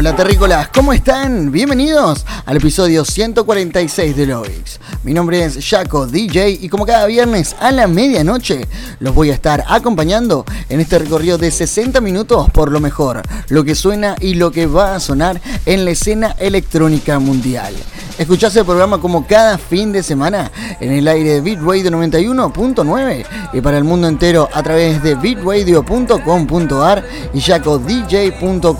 Hola terrícolas, ¿cómo están? Bienvenidos al episodio 146 de Loix. Mi nombre es Jaco DJ y como cada viernes a la medianoche los voy a estar acompañando en este recorrido de 60 minutos por lo mejor, lo que suena y lo que va a sonar en la escena electrónica mundial. Escuchás el programa como cada fin de semana en el aire de Bitradio 91.9 y para el mundo entero a través de bitradio.com.ar y jacodj.com.no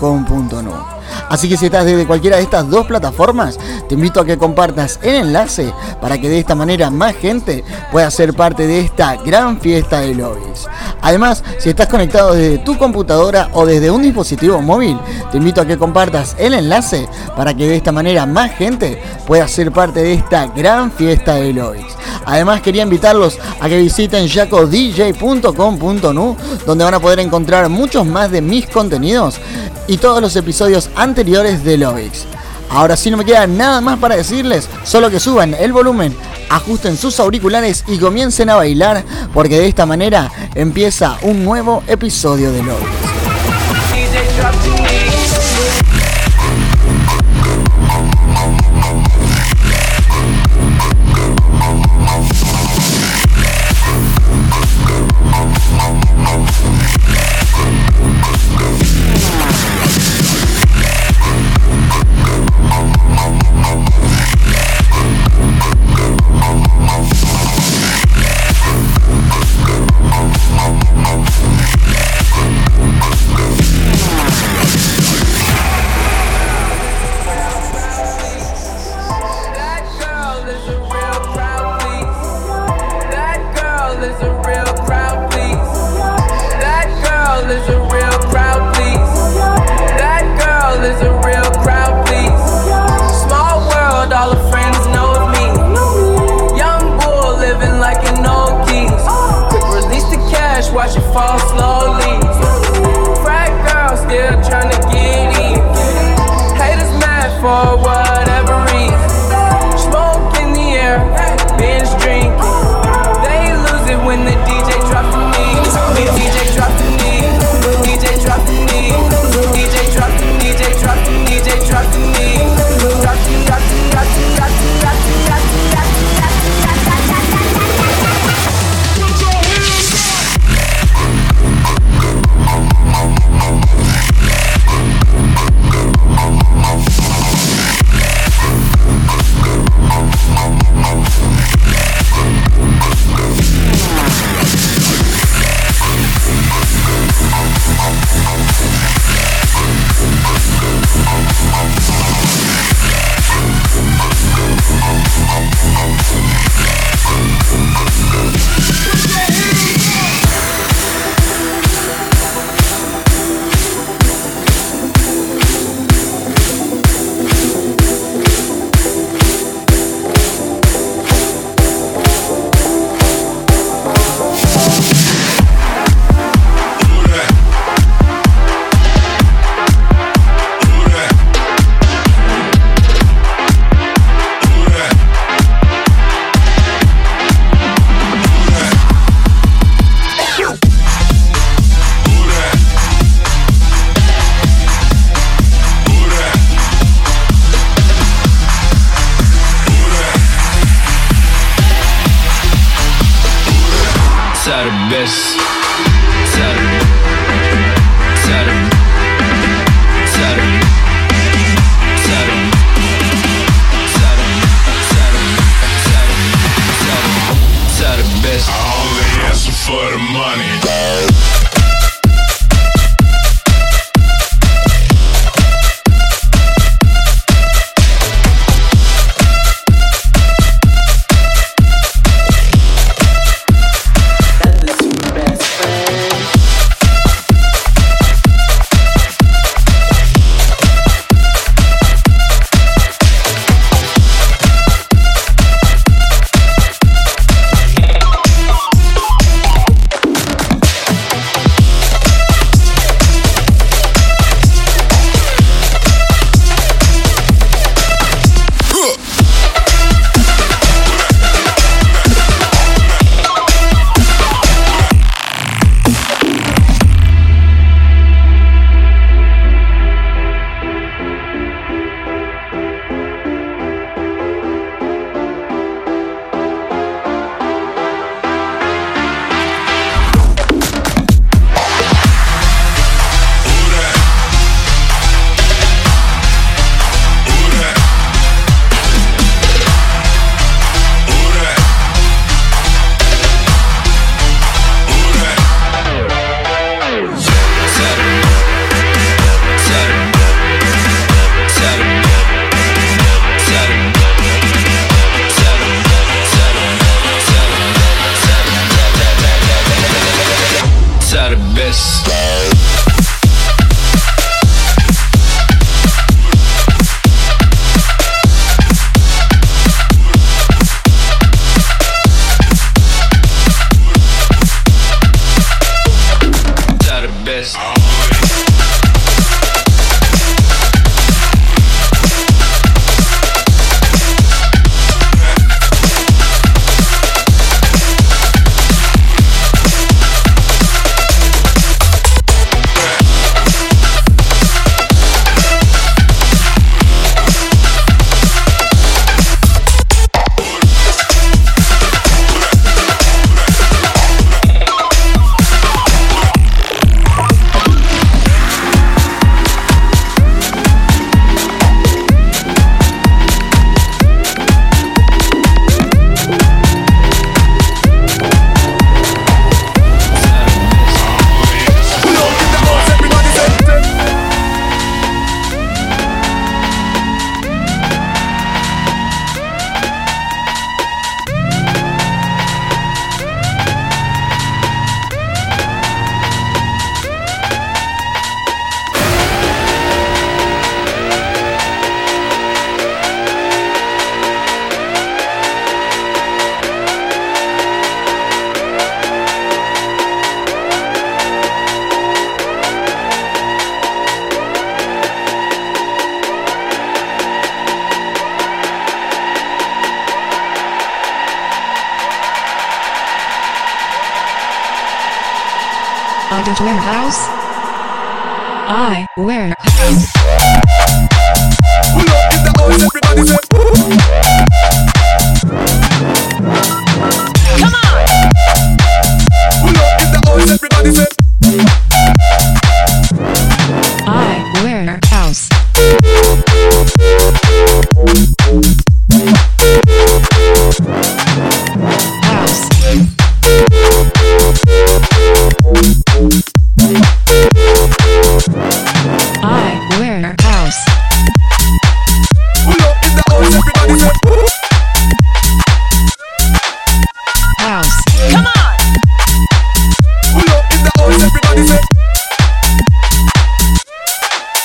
Así que si estás desde cualquiera de estas dos plataformas, te invito a que compartas el enlace para que de esta manera más gente pueda ser parte de esta gran fiesta de lobbies. Además, si estás conectado desde tu computadora o desde un dispositivo móvil, te invito a que compartas el enlace para que de esta manera más gente pueda ser parte de esta gran fiesta de lobbies. Además, quería invitarlos a que visiten jacodj.com.nu, donde van a poder encontrar muchos más de mis contenidos y todos los episodios anteriores de Lovix. Ahora sí no me queda nada más para decirles, solo que suban el volumen, ajusten sus auriculares y comiencen a bailar, porque de esta manera empieza un nuevo episodio de Lovix.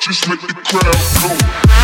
Just make the crowd go.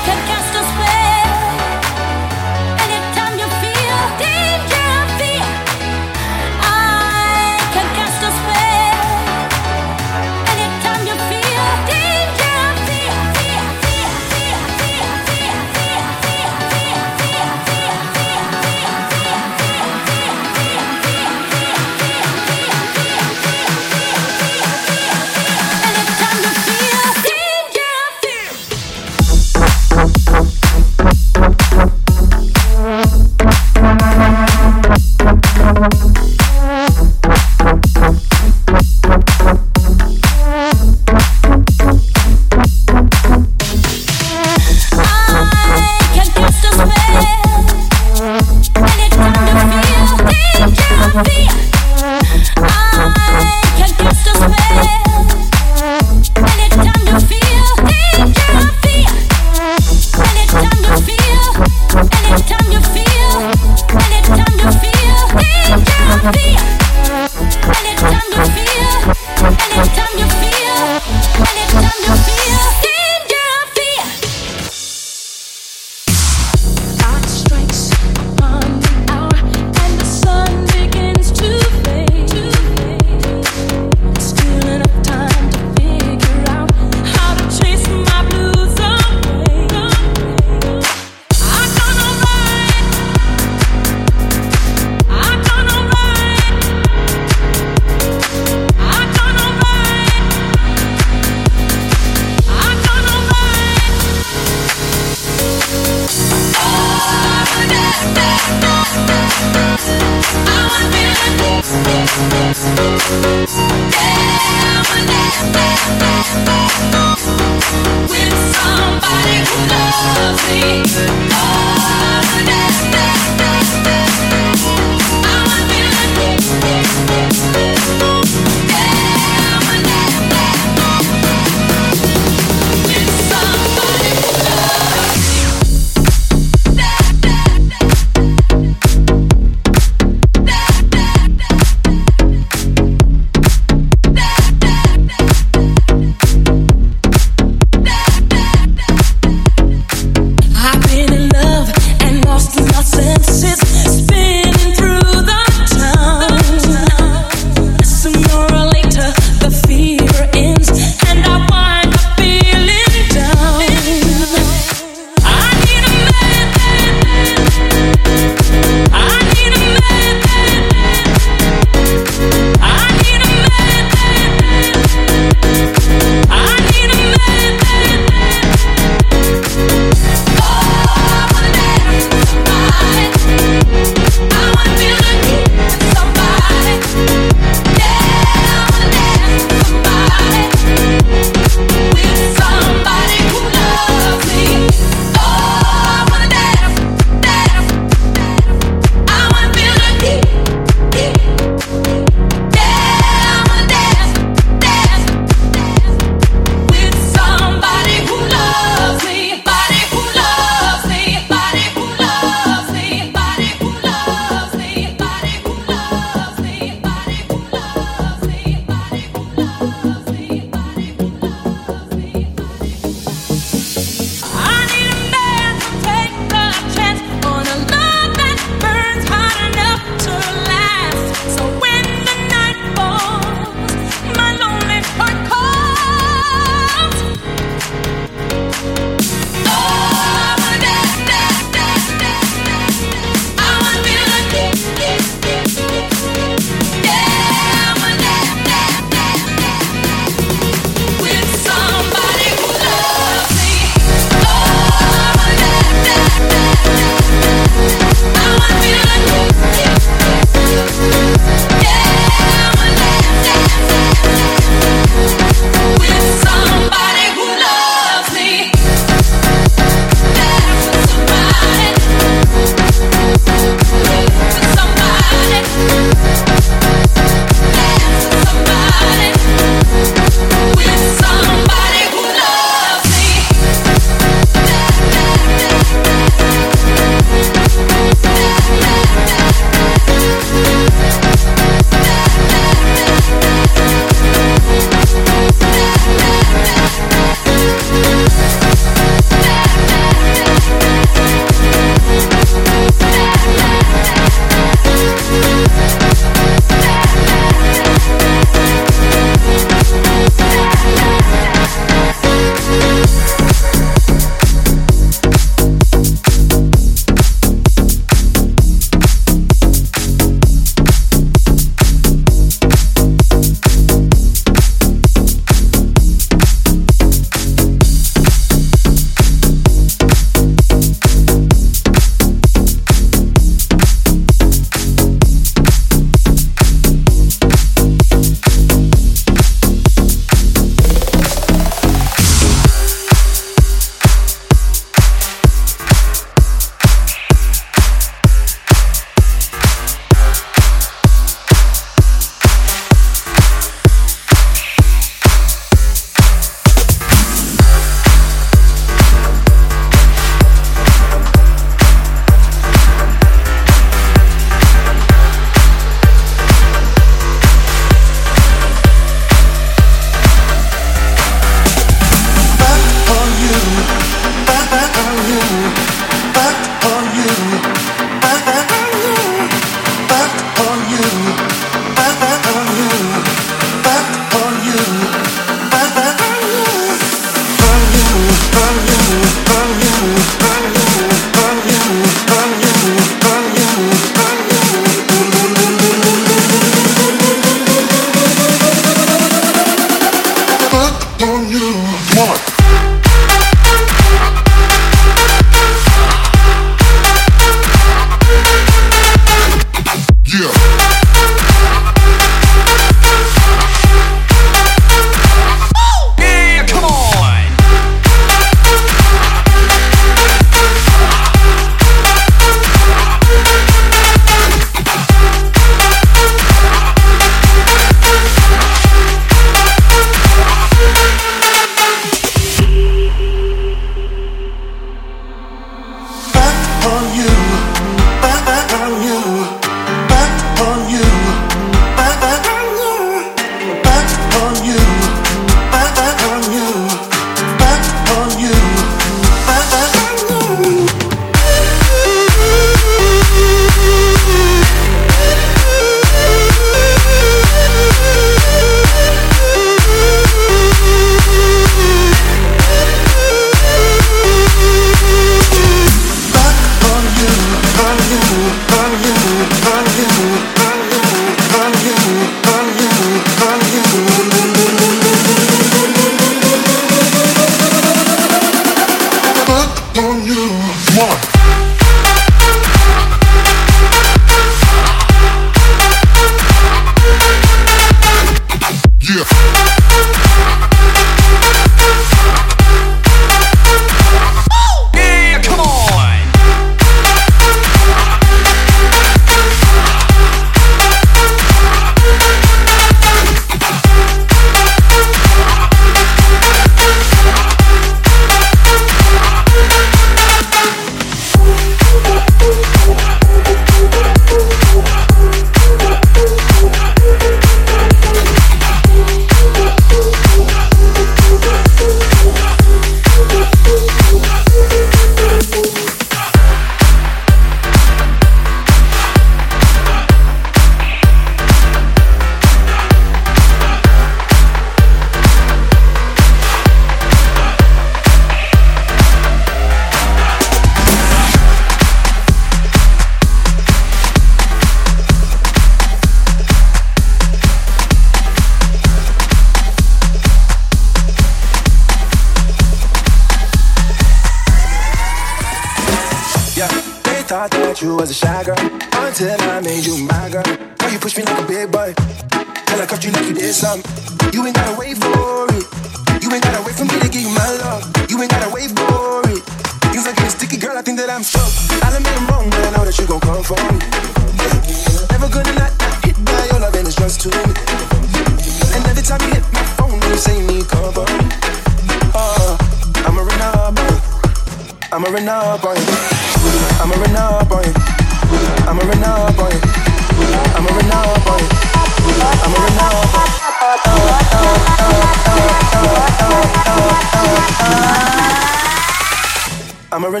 I'm a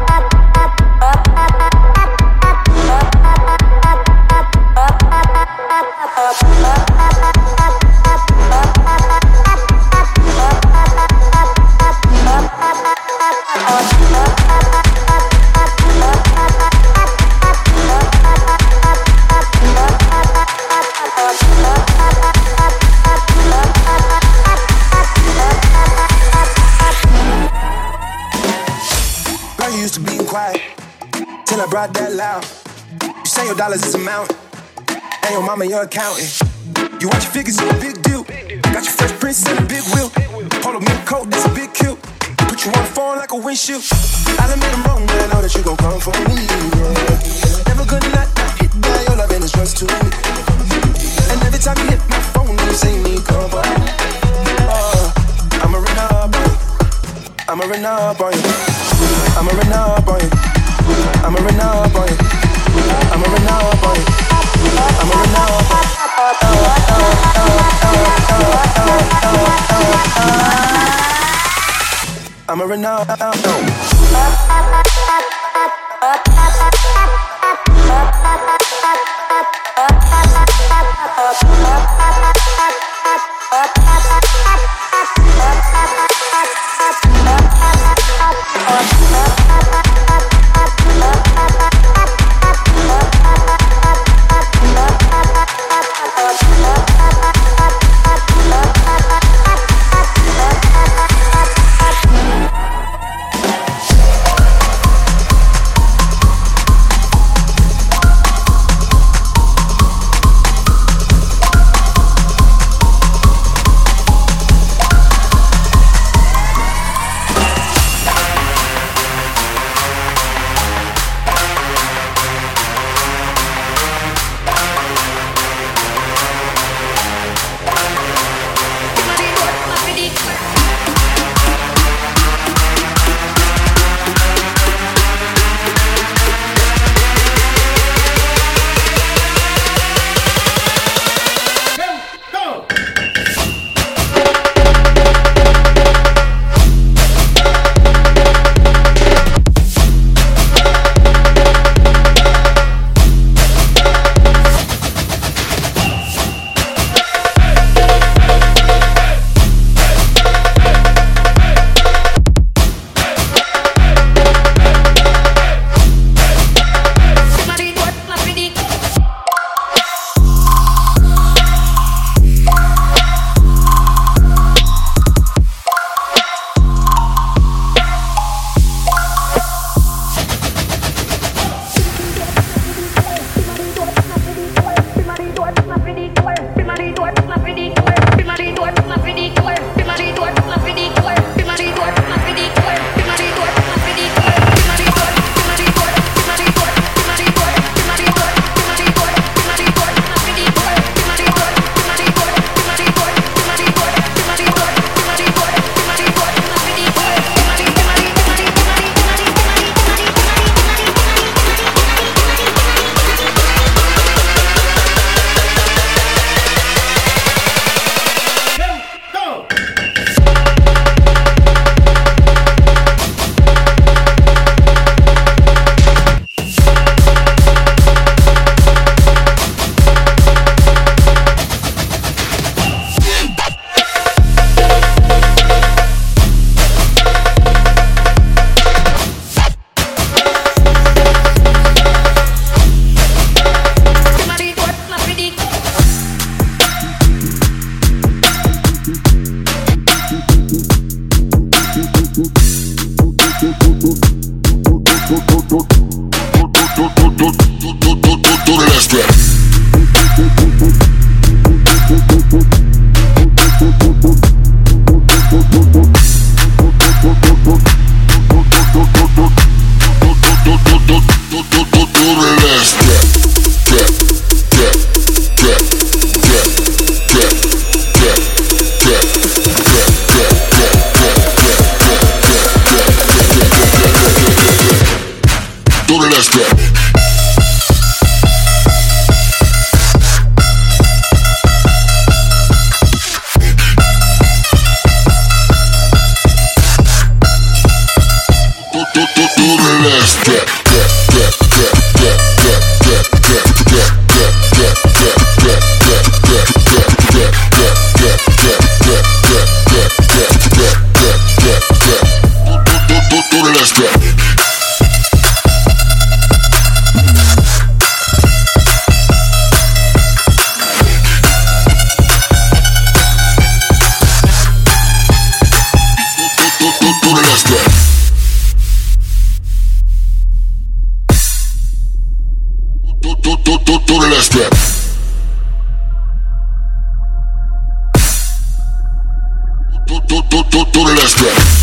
you. brought that loud. You say your dollars is a mountain, and your mama your accountant. You watch your figures, you a big deal. Got your fresh prints and a big wheel. Hold a milk coat, that's a big kill. Put you on the phone like a windshield. I done made them wrong, but I know that you gon' come for me. Yeah. Never good not not hit by your love and it's just too me. And every time you hit my phone, you say me come for me. I'm a renegade, I'm a you. I'm a you. I'ma run up on you. I'ma run up on you. I'ma run up on you. I'ma run out. Wednesday.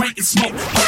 straight and smoke.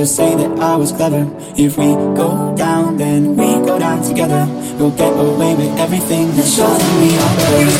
to say that I was clever. If we go down, then we go down together. We'll get away with everything that's showing me our better.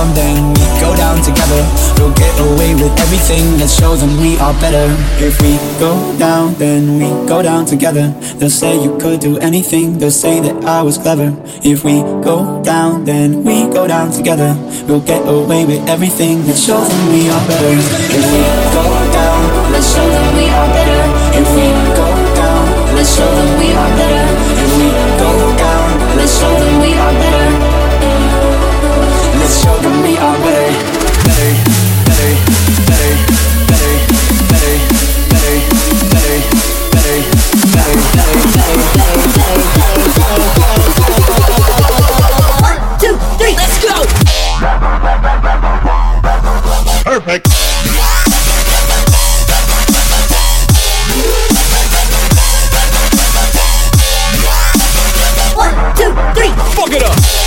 down, then we go down together We'll get away with everything, let's show them we are better If we go down, then we go down together They'll say you could do anything, they'll say that I was clever If we go down, then we go down together We'll get away with everything, let's show them we are better If we go down, let's show them we are better If we go down, let's show them we are better If we go down, let's show them we are better perfect. One, two, three. Fuck it up.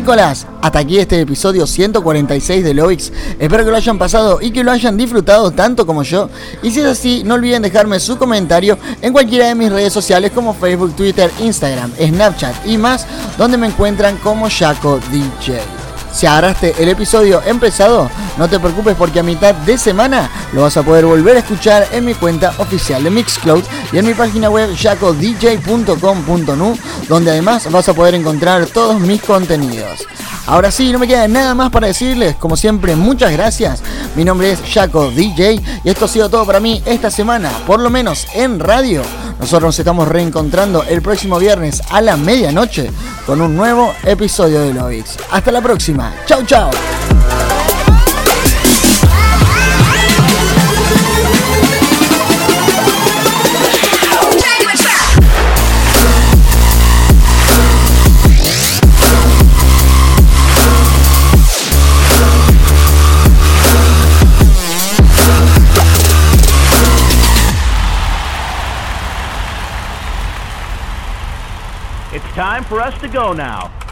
terrícolas, hasta aquí este episodio 146 de Loix. Espero que lo hayan pasado y que lo hayan disfrutado tanto como yo. Y si es así, no olviden dejarme su comentario en cualquiera de mis redes sociales como Facebook, Twitter, Instagram, Snapchat y más, donde me encuentran como Jaco DJ. Si agarraste el episodio empezado, no te preocupes porque a mitad de semana lo vas a poder volver a escuchar en mi cuenta oficial de Mixcloud y en mi página web yacodj.com.nu, donde además vas a poder encontrar todos mis contenidos. Ahora sí, no me queda nada más para decirles, como siempre, muchas gracias. Mi nombre es Jaco DJ y esto ha sido todo para mí esta semana, por lo menos en radio. Nosotros nos estamos reencontrando el próximo viernes a la medianoche con un nuevo episodio de Lovis. Hasta la próxima. Chao, chao. Time for us to go now.